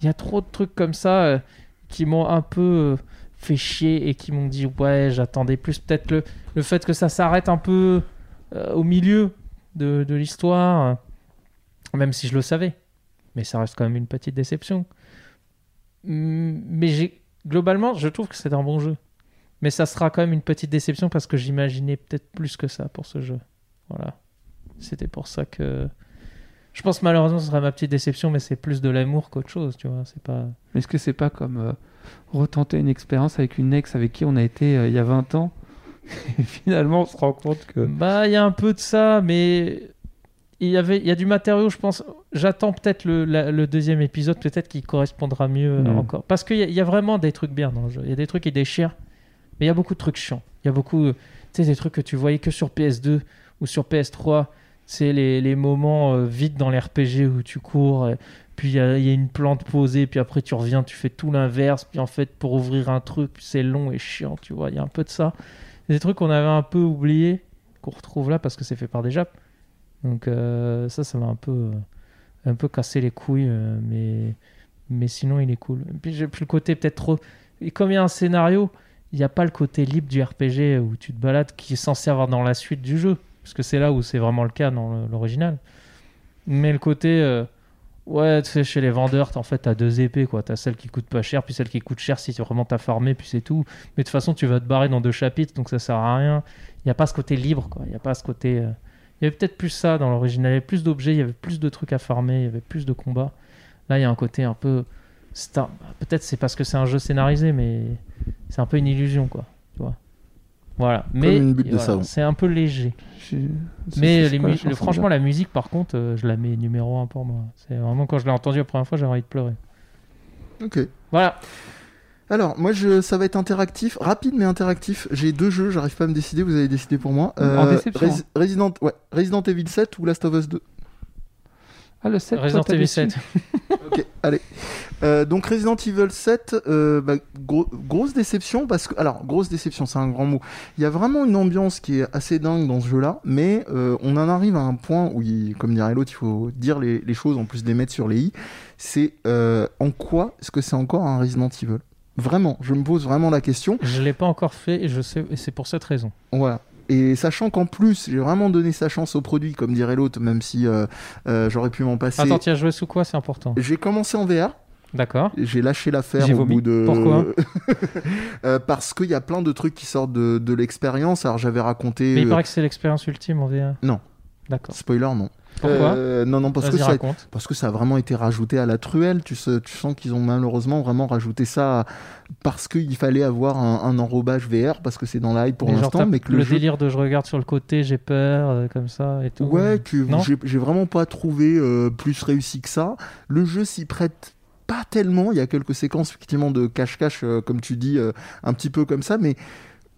Il y a trop de trucs comme ça euh, qui m'ont un peu fait chier et qui m'ont dit ouais j'attendais plus peut-être le, le fait que ça s'arrête un peu au milieu de, de l'histoire, même si je le savais. Mais ça reste quand même une petite déception. Mais globalement, je trouve que c'est un bon jeu. Mais ça sera quand même une petite déception parce que j'imaginais peut-être plus que ça pour ce jeu. Voilà. C'était pour ça que. Je pense malheureusement ce sera ma petite déception, mais c'est plus de l'amour qu'autre chose, tu vois. C'est pas. Est-ce que c'est pas comme euh, retenter une expérience avec une ex avec qui on a été euh, il y a 20 ans? Et finalement on se rend compte que Bah, il y a un peu de ça, mais il y avait, il y a du matériau, je pense. J'attends peut-être le, le deuxième épisode, peut-être qu'il correspondra mieux euh, Mm. encore. Parce qu'il y, y a vraiment des trucs bien dans le jeu. Il y a des trucs qui déchirent, mais il y a beaucoup de trucs chiants. Il y a beaucoup, euh, tu sais, des trucs que tu voyais que sur PS2 ou sur PS3. C'est les, les moments euh, vides dans les RPG où tu cours, et puis il y, y a une plante posée, puis après tu reviens, tu fais tout l'inverse, puis en fait pour ouvrir un truc, c'est long et chiant, tu vois. Il y a un peu de ça. Des trucs qu'on avait un peu oubliés, qu'on retrouve là parce que c'est fait par des Japs. Donc euh, ça, ça m'a un peu, euh, un peu cassé les couilles, euh, mais, mais sinon il est cool. Et puis j'ai plus le côté peut-être trop... Et comme il y a un scénario, il n'y a pas le côté libre du RPG où tu te balades qui est censé avoir dans la suite du jeu. Parce que c'est là où c'est vraiment le cas dans l'original. Mais le côté... euh, Ouais, tu sais, chez les vendeurs, en fait, t'as deux épées, quoi. T'as celle qui coûte pas cher, puis celle qui coûte cher si tu vraiment t'as farmé, puis c'est tout. Mais de toute façon, tu vas te barrer dans deux chapitres, donc ça sert à rien. Il n'y a pas ce côté libre, quoi. Il n'y a pas ce côté. euh, Il y avait peut-être plus ça dans l'original. Il y avait plus d'objets, il y avait plus de trucs à farmer, il y avait plus de combats. Là, il y a un côté un peu. Peut-être c'est parce que c'est un jeu scénarisé, mais c'est un peu une illusion, quoi. Tu vois voilà. Mais une butte de voilà, savon. c'est un peu léger. Mais les la le- franchement, la musique, par contre, euh, je la mets numéro un pour moi. C'est vraiment quand je l'ai entendu la première fois, j'avais envie de pleurer. Ok. Voilà. Alors, moi, je, ça va être interactif, rapide mais interactif. J'ai deux jeux, j'arrive pas à me décider, vous avez décidé pour moi. Euh, En déception. Resi- Resident, ouais, Resident Evil 7 ou Last of Us 2 Ah, le 7, Resident Evil déçu 7. Ok, allez. Euh, donc Resident Evil 7, euh, bah, gros- grosse déception parce que, alors grosse déception, c'est un grand mot. Il y a vraiment une ambiance qui est assez dingue dans ce jeu-là, mais euh, on en arrive à un point où, il- comme dirait l'autre, il faut dire les, les choses en plus de les mettre sur les i. C'est euh, en quoi est-ce que c'est encore un Resident Evil? Vraiment, je me pose vraiment la question. Je l'ai pas encore fait et je sais, et c'est pour cette raison. Voilà. Et sachant qu'en plus, j'ai vraiment donné sa chance au produit, comme dirait l'autre, même si euh, euh, j'aurais pu m'en passer. Attends, tu as joué sous quoi C'est important. J'ai commencé en VR. D'accord. J'ai lâché l'affaire au bout de. Pourquoi Euh, Parce qu'il y a plein de trucs qui sortent de, de l'expérience. Alors j'avais raconté. Mais il paraît que c'est l'expérience ultime en VR. Non. D'accord. Spoiler, non. Pourquoi Euh, Non, non, parce que, ça, parce que ça a vraiment été rajouté à la truelle. Tu, sais- tu sens qu'ils ont malheureusement vraiment rajouté ça parce qu'il fallait avoir un, un enrobage VR, parce que c'est dans la hype pour l'instant, mais que le, le, jeu. délire de je regarde sur le côté, j'ai peur, euh, comme ça et tout. Ouais, que j'ai vraiment pas trouvé euh, plus réussi que ça. Le jeu s'y prête pas tellement. Il y a quelques séquences effectivement de cache-cache, comme tu dis, un petit peu comme ça, mais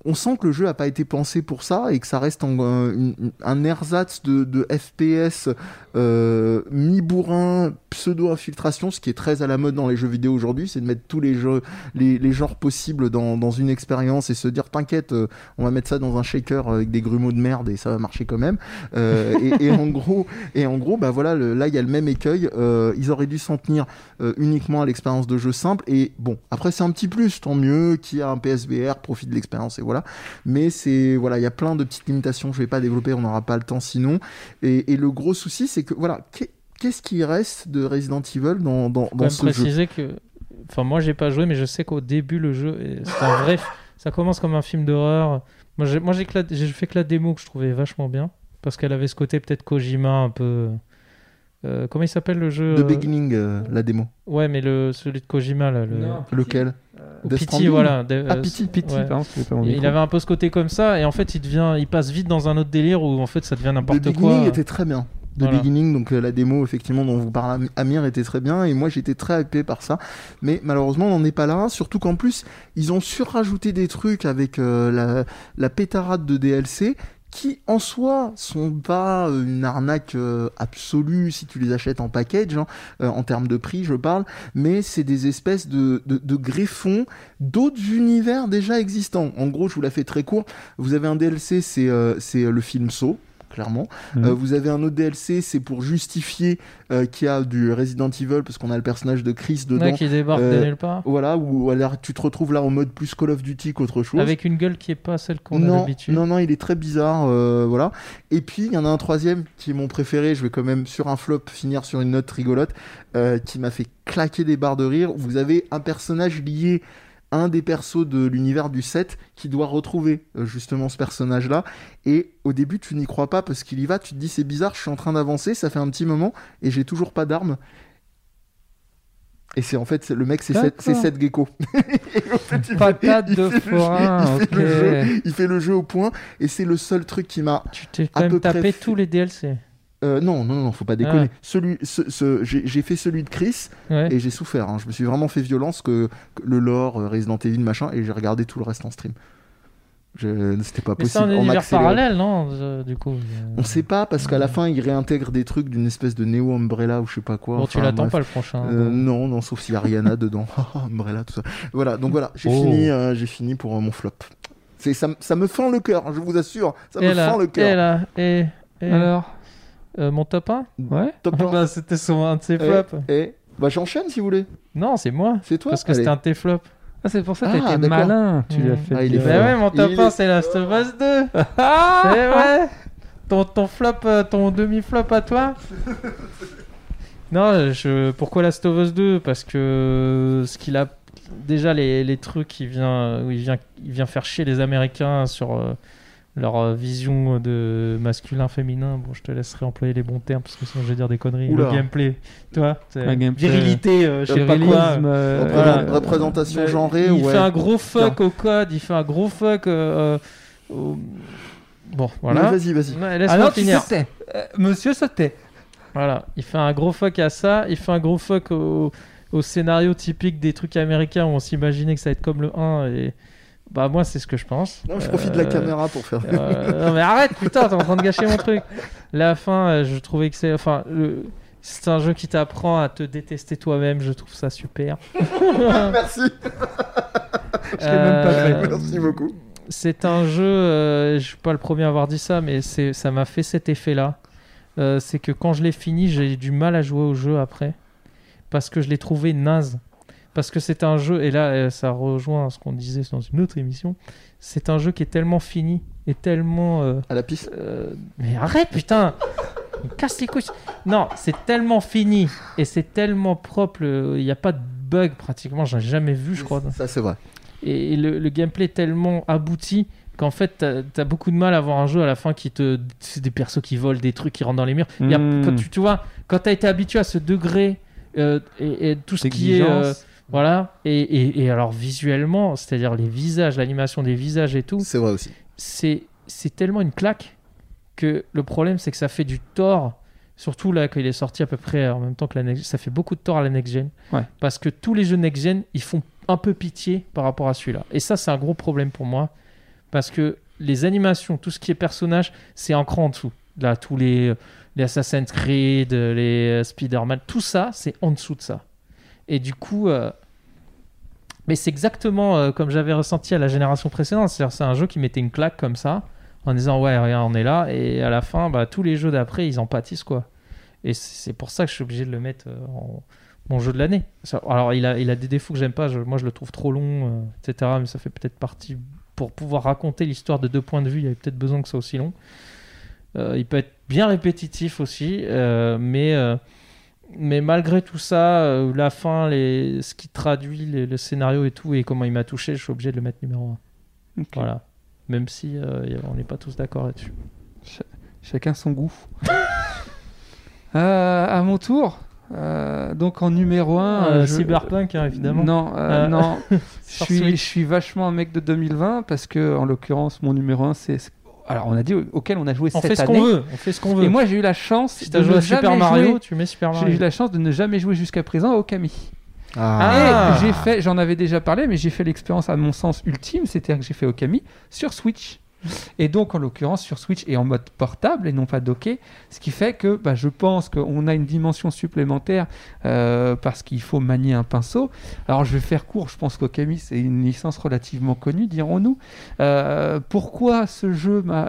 on sent que le jeu a pas été pensé pour ça et que ça reste euh, un ersatz de, FPS euh, mi-bourrin, pseudo-infiltration, ce qui est très à la mode dans les jeux vidéo aujourd'hui, c'est de mettre tous les jeux, les, genres possibles dans, une expérience et se dire t'inquiète, euh, on va mettre ça dans un shaker avec des grumeaux de merde et ça va marcher quand même. Et, en gros, et en gros, bah voilà, là il y a le même écueil. Ils auraient dû s'en tenir uniquement à l'expérience de jeu simple. Et bon, après c'est un petit plus, tant mieux. Qui a un PSVR profite de l'expérience et voilà. Mais c'est voilà, il y a plein de petites limitations. Je vais pas développer, on n'aura pas le temps sinon. Et, et le gros souci, c'est que voilà, qu'est- qu'est-ce qui reste de Resident Evil dans dans, dans ce jeu? préciser que. Enfin, moi, j'ai pas joué, mais je sais qu'au début, le jeu, est- c'est un vrai. Ça commence comme un film d'horreur. Moi, j'ai, moi, j'ai, que la- j'ai fait que la démo que je trouvais vachement bien. Parce qu'elle avait ce côté peut-être Kojima un peu. euh, comment il s'appelle le jeu? The Beginning, euh, la démo. Ouais, mais le, celui de Kojima, là. Le... Non, Lequel? Pity, voilà. de- Ah, euh, Pity, Pity, ouais. pardon, c'était pas mon Il avait un peu ce côté comme ça, et en fait, il devient, il passe vite dans un autre délire où en fait, ça devient n'importe Beginning quoi. était très bien. The Voilà. Beginning, donc euh, la démo effectivement dont vous parle Am- Amir était très bien et moi j'étais très hypé par ça. Mais malheureusement on n'en est pas là, surtout qu'en plus ils ont surrajouté des trucs avec euh, la, la pétarade de DLC qui en soi sont pas euh, une arnaque euh, absolue si tu les achètes en package, hein, euh, en termes de prix je parle, mais c'est des espèces de, de, de greffons d'autres univers déjà existants. En gros je vous la fais très court, vous avez un DLC c'est euh, le film Saw clairement. Mhm. Euh, vous avez un autre DLC, c'est pour justifier euh, qu'il y a du Resident Evil, parce qu'on a le personnage de Chris dedans. Ouais, qui débarque Euh, de nulle part. Voilà, où alors, tu te retrouves là en mode plus Call of Duty qu'autre chose. Avec une gueule qui est pas celle qu'on a non, d'habitude. non, non, il est très bizarre, euh, voilà. Et puis il y en a un troisième qui est mon préféré. Je vais quand même sur un flop finir sur une note rigolote euh, qui m'a fait claquer des barres de rire. Vous avez un personnage lié un des persos de l'univers du 7 qui doit retrouver euh, justement ce personnage-là. Et au début, tu n'y crois pas parce qu'il y va. Tu te dis c'est bizarre, je suis en train d'avancer, ça fait un petit moment et j'ai toujours pas d'arme. Et c'est en fait le mec, c'est Seth- Gecko. Patate de fait le jeu- forain, il fait le jeu- il fait le jeu au point et c'est le seul truc qui m'a Tu t'es quand même tapé tous les DLC. Euh, non, non, non, faut pas déconner. Ah. Celui, ce, ce- j'ai fait celui de Chris Ouais. et j'ai souffert. hein. Je me suis vraiment fait violence que, que le lore, euh, Resident Evil, machin, et j'ai regardé tout le reste en stream. C'était pas Mais c'est possible. un univers parallèle, non euh, Du coup. euh, On sait pas parce qu'à la fin, il réintègre des trucs d'une espèce de Neo Umbrella ou je sais pas quoi. Bon, tu l'attends pas le prochain. Euh, non, non, sauf s'il y a Rihanna dedans. Umbrella, tout ça. Voilà, donc voilà, j'ai Oh. fini, euh, j'ai fini pour euh, mon flop. Ça, me- ça me fend le cœur, je vous assure. Ça et me là, fend le et cœur. là, et, et Alors euh, mon top 1 Ouais Top un. bah, C'était son un de ses Et, flops. et- bah j'enchaîne si vous voulez. Non, c'est moi. C'est toi. Parce que Allez. c'était un de tes flops. Ah, c'est pour ça que Ah, t'as été d'accord. malin. Tu l'as fait. Ah, il est. Bah fort. ouais, mon top Il 1, est c'est Last of Us 2. Ah Eh ouais ton, ton flop, euh, ton demi-flop à toi Non, je... pourquoi Last of Us 2 Parce que ce qu'il a... Déjà, les, les trucs, il vient, où il, vient, il vient faire chier les Américains sur... euh, leur euh, vision de masculin, féminin. Bon, je te laisserai employer les bons termes parce que sinon je vais dire des conneries. Oula. Le gameplay, toi, virilité, euh, je sais pas quoi. euh, Repré- voilà. Représentation Euh, genrée, il ouais. fait un gros fuck au code, il fait un gros fuck. euh, au- Bon, voilà. Vas-y, vas-y. Ah tu finir. Euh, monsieur tait. Voilà, il fait un gros fuck à ça, il fait un gros fuck au, au scénario typique des trucs américains où on s'imaginait que ça va être comme le 1 et bah moi c'est ce que je pense. Non, je profite de la Euh, caméra pour faire. euh, non mais arrête putain, t'es en train de gâcher mon truc. La fin, euh, je trouvais que c'est enfin le c'est un jeu qui t'apprend à te détester toi-même, je trouve ça super. Merci, Je l'ai même pas fait. Merci beaucoup. c'est un jeu, je suis pas le premier à avoir dit ça, mais c'est, ça m'a fait cet effet-là. C'est que quand je l'ai fini, j'ai eu du mal à jouer au jeu après. Parce que je l'ai trouvé naze. Parce que c'est un jeu, et là euh, ça rejoint ce qu'on disait dans une autre émission, c'est un jeu qui est tellement fini et tellement... euh, À la piste. euh, mais arrête putain Il me casse les couilles Non, c'est tellement fini et c'est tellement propre, il n'y a pas de bug pratiquement, j'en ai jamais vu je crois. Ça, c'est vrai. Et, et le, le gameplay est tellement abouti qu'en fait, t'as as beaucoup de mal à avoir un jeu à la fin qui te. C'est des persos qui volent, des trucs qui rentrent dans les murs. Il y a- Mm. quand tu, tu vois, quand t'as été habitué à ce degré euh, et, et tout ce qui est. voilà. Et, et- et alors, visuellement, c'est-à-dire les visages, l'animation des visages et tout, C'est vrai aussi. c'est c'est tellement une claque que le problème, c'est que ça fait du tort. Surtout là, qu'il est sorti à peu près en même temps que la next ça fait beaucoup de tort à la next gen. Ouais. Parce que tous les jeux next gen, ils font un peu pitié par rapport à celui-là. Et ça, c'est un gros problème pour moi. Parce que les animations, tout ce qui est personnage, c'est un cran en dessous. Là, tous les, les Assassin's Creed, les euh, Spider-Man, tout ça, c'est en dessous de ça. Et du coup, euh, mais c'est exactement euh, comme j'avais ressenti à la génération précédente. C'est-à-dire, c'est un jeu qui mettait une claque comme ça, en disant ouais, regarde, on est là. Et à la fin, bah, tous les jeux d'après, ils en pâtissent quoi. Et c'est pour ça que je suis obligé de le mettre euh, en mon jeu de l'année. Alors, il a, des défauts que j'aime pas. Moi, je le trouve trop long, etc. Mais ça fait peut-être partie. Pour pouvoir raconter l'histoire de deux points de vue, il y avait peut-être besoin que ça soit aussi long. Il peut être bien répétitif aussi, mais, mais malgré tout ça, euh, la fin, les, ce qui traduit les- le scénario et tout, et comment il m'a touché, je suis obligé de le mettre numéro 1. Ok. Voilà. Même si euh, on n'est pas tous d'accord là-dessus. Chacun son goût. Euh, à mon tour, donc en numéro 1, Euh, Cyberpunk, hein, évidemment. Non, non. je, suis, je suis vachement un mec de 2020 parce que, en l'occurrence, mon numéro 1, c'est. Alors, on a dit au- auquel on a joué On cette fait ce année. qu'on veut. On fait ce qu'on veut. Et moi, j'ai eu la chance si de t'as joué ne à Super jamais Mario, jouer- tu mets Super J'ai eu la chance de ne jamais jouer jusqu'à présent à Okami. Ah. Et j'ai fait, j'en avais déjà parlé, mais j'ai fait l'expérience à mon sens ultime, c'est-à-dire que j'ai fait Okami sur Switch. Et donc, en l'occurrence, sur Switch et en mode portable et non pas docké, ce qui fait que bah, je pense qu'on a une dimension supplémentaire euh, parce qu'il faut manier un pinceau. Alors, je vais faire court, je pense qu'Okami, c'est une licence relativement connue, dirons-nous. Euh, pourquoi ce jeu m'a-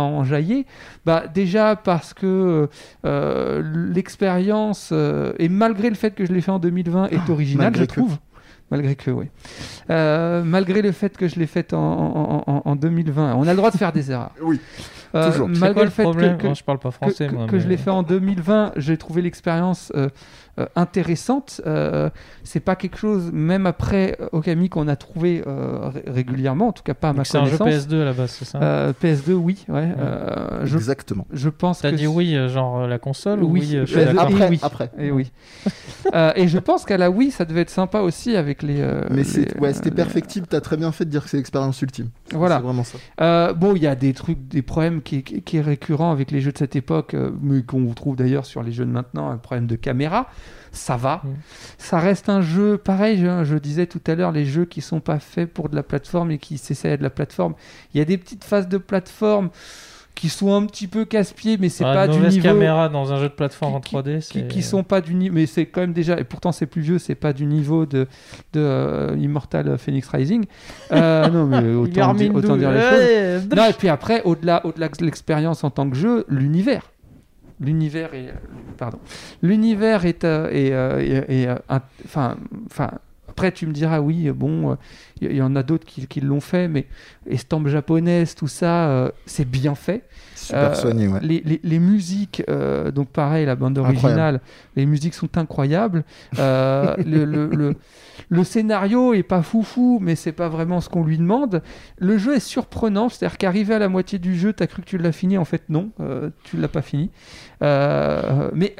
enjaillé? Bah, Déjà parce que euh, l'expérience, et malgré le fait que je l'ai fait en 2020, est originale, malgré je que. Malgré que, oui. Euh, malgré le fait que je l'ai fait en, en- en- en 2020, on a le droit de faire des erreurs. Oui, Euh, toujours. Malgré quoi le le fait que, que- Moi, Je parle pas français, que- moi. que mais- je l'ai fait en 2020, j'ai trouvé l'expérience euh, euh, intéressante. Euh, c'est pas quelque chose, même après euh, Okami, qu'on a trouvé euh, ré- régulièrement, en tout cas pas à ma C'est un jeu connaissance. PS2 à la base, c'est ça? Euh, PS2, oui. Ouais. Euh, je, exactement. je pense T'as que dit oui, genre la console ou Oui, oui, je suis PS2, d'accord. et Après, oui. après. Et oui. Euh, et je pense qu'à la Wii, ça devait être sympa aussi avec les. euh, Mais c'est- les- ouais, c'était les- perfectible, t'as très bien fait de dire que c'est l'expérience ultime. Voilà. C'est vraiment ça. Euh, bon, il y a des trucs, des problèmes qui, qui, qui est récurrent avec les jeux de cette époque, euh, mais qu'on trouve d'ailleurs sur les jeux de maintenant, un problème de caméra. Ça va. Mm. Ça reste un jeu, pareil, je, je disais tout à l'heure, les jeux qui sont pas faits pour de la plateforme et qui s'essayent à de la plateforme. Il y a des petites phases de plateforme qui sont un petit peu casse-pied, mais c'est Ah, pas du niveau. caméra dans un jeu de plateforme en qui- 3D, qui, qui sont pas du niveau, mais c'est quand même déjà, et pourtant c'est plus vieux, c'est pas du niveau de, de euh, Immortal Phoenix Rising. Euh, non, mais autant, dire, autant dire les choses. Non, et puis après, au-delà, au-delà de l'expérience en tant que jeu, l'univers. L'univers est, pardon, l'univers est, euh, euh, euh, enfin, Après, tu me diras, oui, bon, il y, en a d'autres qui, qui l'ont fait, mais estampes japonaises, tout ça, c'est bien fait. Super soigné, ouais. Les, les, les musiques, donc pareil, la bande originale, les musiques sont incroyables. le, le, le, scénario est pas foufou, mais c'est pas vraiment ce qu'on lui demande. Le jeu est surprenant, c'est-à-dire qu'arrivé à la moitié du jeu, tu as cru que tu l'as fini, en fait non, tu l'as pas fini. mais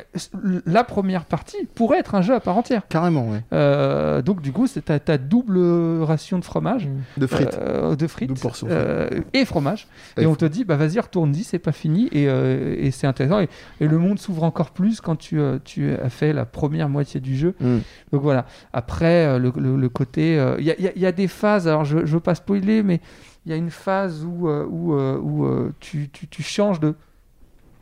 la première partie pourrait être un jeu à part entière. Carrément. Euh, donc du coup, c'est ta, double ration de fromage. De frites. Euh, de frites. Euh, et fromage. Et, on te dit, bah vas-y, retourne-y, c'est pas fini. Et, c'est intéressant. Et, le monde s'ouvre encore plus quand tu, tu as fait la première moitié du jeu. Mm. Donc voilà. Après, le, côté... Il y, a des phases, alors je, je veux pas spoiler, mais il y a une phase où, où, où tu, tu, tu changes de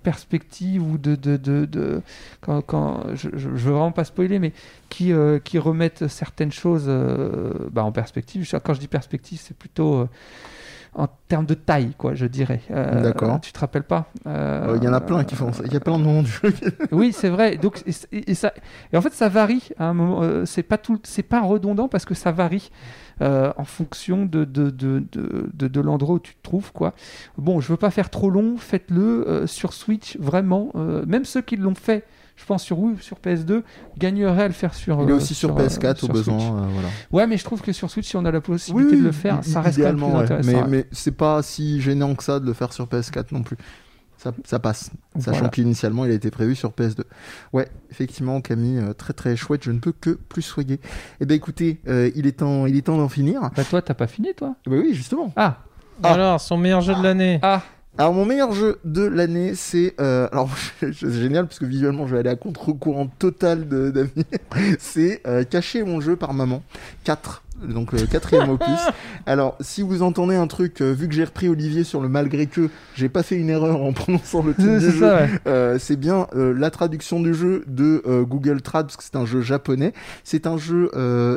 perspective ou de, de, de, quand, quand je, je, veux vraiment pas spoiler, mais qui, euh, qui remettent certaines choses euh, bah, en perspective. Quand je dis perspective, c'est plutôt euh, en termes de taille, quoi, je dirais. D'accord. Tu te rappelles pas Il y en a plein qui font ça. Il y a plein de noms du jeu. oui, c'est vrai. Donc, et, ça, et en fait, ça varie. À un moment, c'est pas tout, c'est pas redondant parce que ça varie. Euh, en fonction de, de, de, de, de l'endroit où tu te trouves. Quoi. Bon, je veux pas faire trop long, faites-le euh, sur Switch, vraiment. Euh, même ceux qui l'ont fait je pense sur Wii sur PS2 gagneraient à le faire sur il est aussi sur, PS4 au besoin voilà. ouais mais je trouve que sur Switch si on a la possibilité de le faire ça reste quand même plus intéressant mais, mais c'est pas si gênant que ça de le faire sur PS4 non plus ça, passe. Sachant qu'initialement, il a été prévu sur PS2. Ouais, effectivement, Camille, euh, très très chouette. Je ne peux que plus soyer. Eh ben, écoutez, euh, il est temps, il est temps d'en finir. Bah, toi, t'as pas fini, toi? Bah oui, justement. Ah. ah. Alors, son meilleur jeu de l'année. Ah. Alors mon meilleur jeu de l'année, c'est euh, alors c'est génial parce que visuellement je vais aller à contre-courant total d'avenir. c'est cacher mon jeu par maman 4 donc le quatrième opus. Alors, si vous entendez un truc, euh, vu que j'ai repris Olivier sur le malgré que, j'ai pas fait une erreur en prononçant le titre du jeu. Euh, c'est bien euh, la traduction du jeu de Google Trad, parce que c'est un jeu japonais. C'est un jeu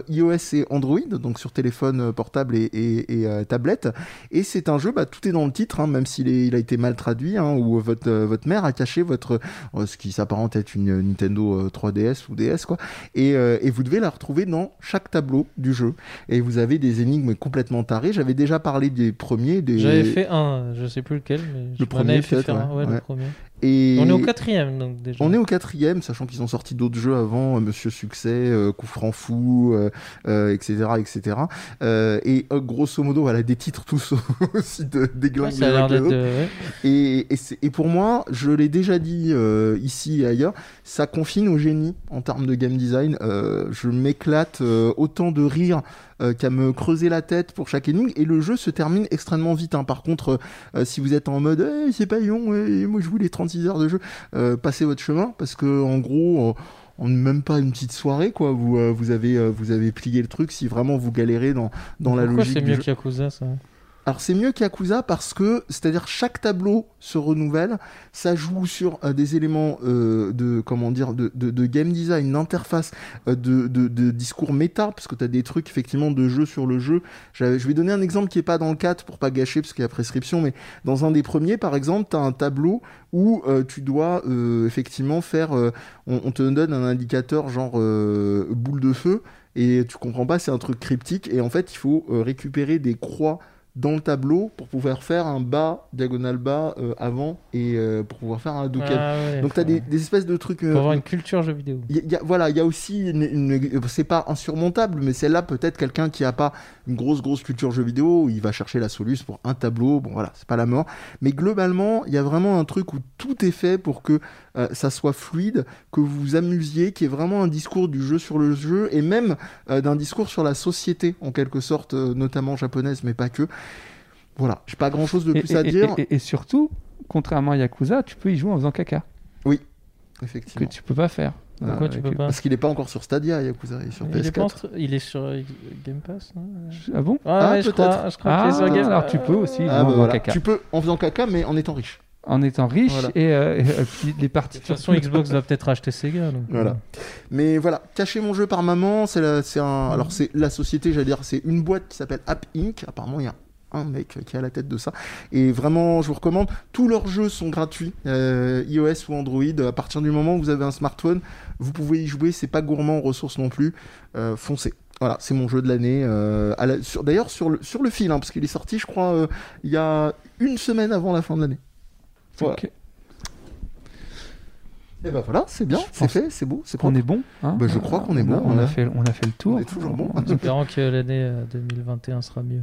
iOS et Android, donc sur téléphone portable et, et, et tablette. Et c'est un jeu, bah, tout est dans le titre, hein, même s'il il a été mal traduit, hein, où votre, votre mère a caché votre, ce qui s'apparente à être une Nintendo 3DS ou DS, quoi. Et, et vous devez la retrouver dans chaque tableau du jeu et vous avez des énigmes complètement tarées. J'avais déjà parlé des premiers. Des... J'avais fait un, je sais plus lequel, mais le premier, fait faire ouais, le premier. Et on est au quatrième donc déjà. On est au quatrième, sachant qu'ils ont sorti d'autres jeux avant, euh, Monsieur Succès, euh, Coup franc fou, etc., euh, etc. et grosso modo, voilà des titres tous aussi de déglingués. et, et, et, pour moi, je l'ai déjà dit ici et ailleurs, ça confine au génie en termes de game design. je m'éclate autant de rire euh, qu'à me creuser la tête pour chaque énigme et le jeu se termine extrêmement vite. Hein. Par contre, euh, si vous êtes en mode hey, c'est pas long, moi je voulais 36 heures de jeu, euh, passez votre chemin parce que en gros on même pas une petite soirée quoi vous vous avez vous avez plié le truc si vraiment vous galérez dans dans la logique c'est mieux qu'Yakuza ça? Alors c'est mieux qu'Yakuza parce que, c'est-à-dire chaque tableau se renouvelle, ça joue sur euh, des éléments euh, de comment dire de, de, game design, d'interface, euh, de, de, discours méta, parce que tu as des trucs effectivement de jeu sur le jeu. Je vais donner un exemple qui est pas dans le 4 pour pas gâcher parce qu'il y a prescription, mais dans un des premiers par exemple, tu as un tableau où tu dois effectivement faire, on, on, te donne un indicateur genre boule de feu et tu comprends pas, c'est un truc cryptique et en fait il faut récupérer des croix dans le tableau pour pouvoir faire un bas, diagonal bas euh, avant et euh, pour pouvoir faire un Hadouken. Ah Donc tu as des, espèces de trucs. pour avoir euh, une culture jeu vidéo. Y a, voilà, il y a aussi une, c'est pas insurmontable, mais celle-là peut-être quelqu'un qui a pas une grosse grosse culture jeu vidéo, il va chercher la solution pour un tableau. Bon voilà, c'est pas la mort. Mais globalement, il y a vraiment un truc où tout est fait pour que ça soit fluide, que vous vous amusiez, qu'il y ait vraiment un discours du jeu sur le jeu et même d'un discours sur la société en quelque sorte, notamment japonaise, mais pas que. Voilà, j'ai pas grand chose de plus à dire. Et, surtout, contrairement à Yakuza, tu peux y jouer en faisant caca. Oui, effectivement. Que tu peux pas faire. Pourquoi tu peux pas Parce qu'il est pas encore sur Stadia, Yakuza, il est sur PS4. Il est, sur Game Pass, Ah bon? Ah, ah je crois, je crois ah, Game Alors tu peux aussi ah, jouer en bah caca. Tu peux en faisant caca, mais en étant riche. En étant riche et, euh, puis les parties. De toute façon, Xbox va peut-être acheter Sega. Donc... Voilà. Mais voilà, cacher mon jeu par maman, c'est un. Alors c'est la société, j'allais dire, c'est une boîte qui s'appelle App Inc. Apparemment, il y a un mec qui est à la tête de ça. Et vraiment, je vous recommande, tous leurs jeux sont gratuits, euh, iOS ou Android. À partir du moment où vous avez un smartphone, vous pouvez y jouer, c'est pas gourmand en ressources non plus. Euh, foncez. Voilà, c'est mon jeu de l'année. euh, à la- sur- D'ailleurs, sur le, sur le fil, hein, parce qu'il est sorti, je crois, euh, il y a une semaine avant la fin de l'année. Voilà. Ok. Et ben voilà, c'est bien, c'est fait, c'est beau, c'est On est bon. hein Bah, je crois qu'on est On a- bon, On a fait, on a fait le tour. On est toujours bon. En espérant que l'année euh, 2021 sera mieux.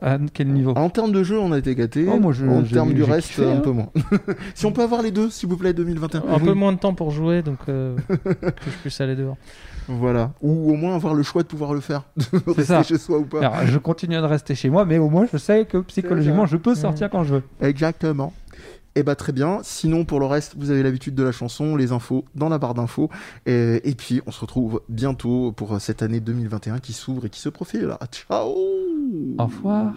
À quel niveau En termes de jeu, on a été gâtés. Oh, moi, je- en termes du reste, kiffé, un hein. peu moins. si on peut avoir les deux, s'il vous plaît, 2021. Un peu moins de temps pour jouer, donc euh, que je puisse aller dehors. Voilà. Ou au moins avoir le choix de pouvoir le faire. Rester ça. chez soi ou pas. Alors, je continue de rester chez moi, mais au moins, je sais que psychologiquement, je peux sortir quand je veux. Exactement. Et bah très bien. Sinon, pour le reste, vous avez l'habitude de la chanson, les infos dans la barre d'infos. Et, et puis, on se retrouve bientôt pour cette année 2021 qui s'ouvre et qui se profile. Ciao Au revoir.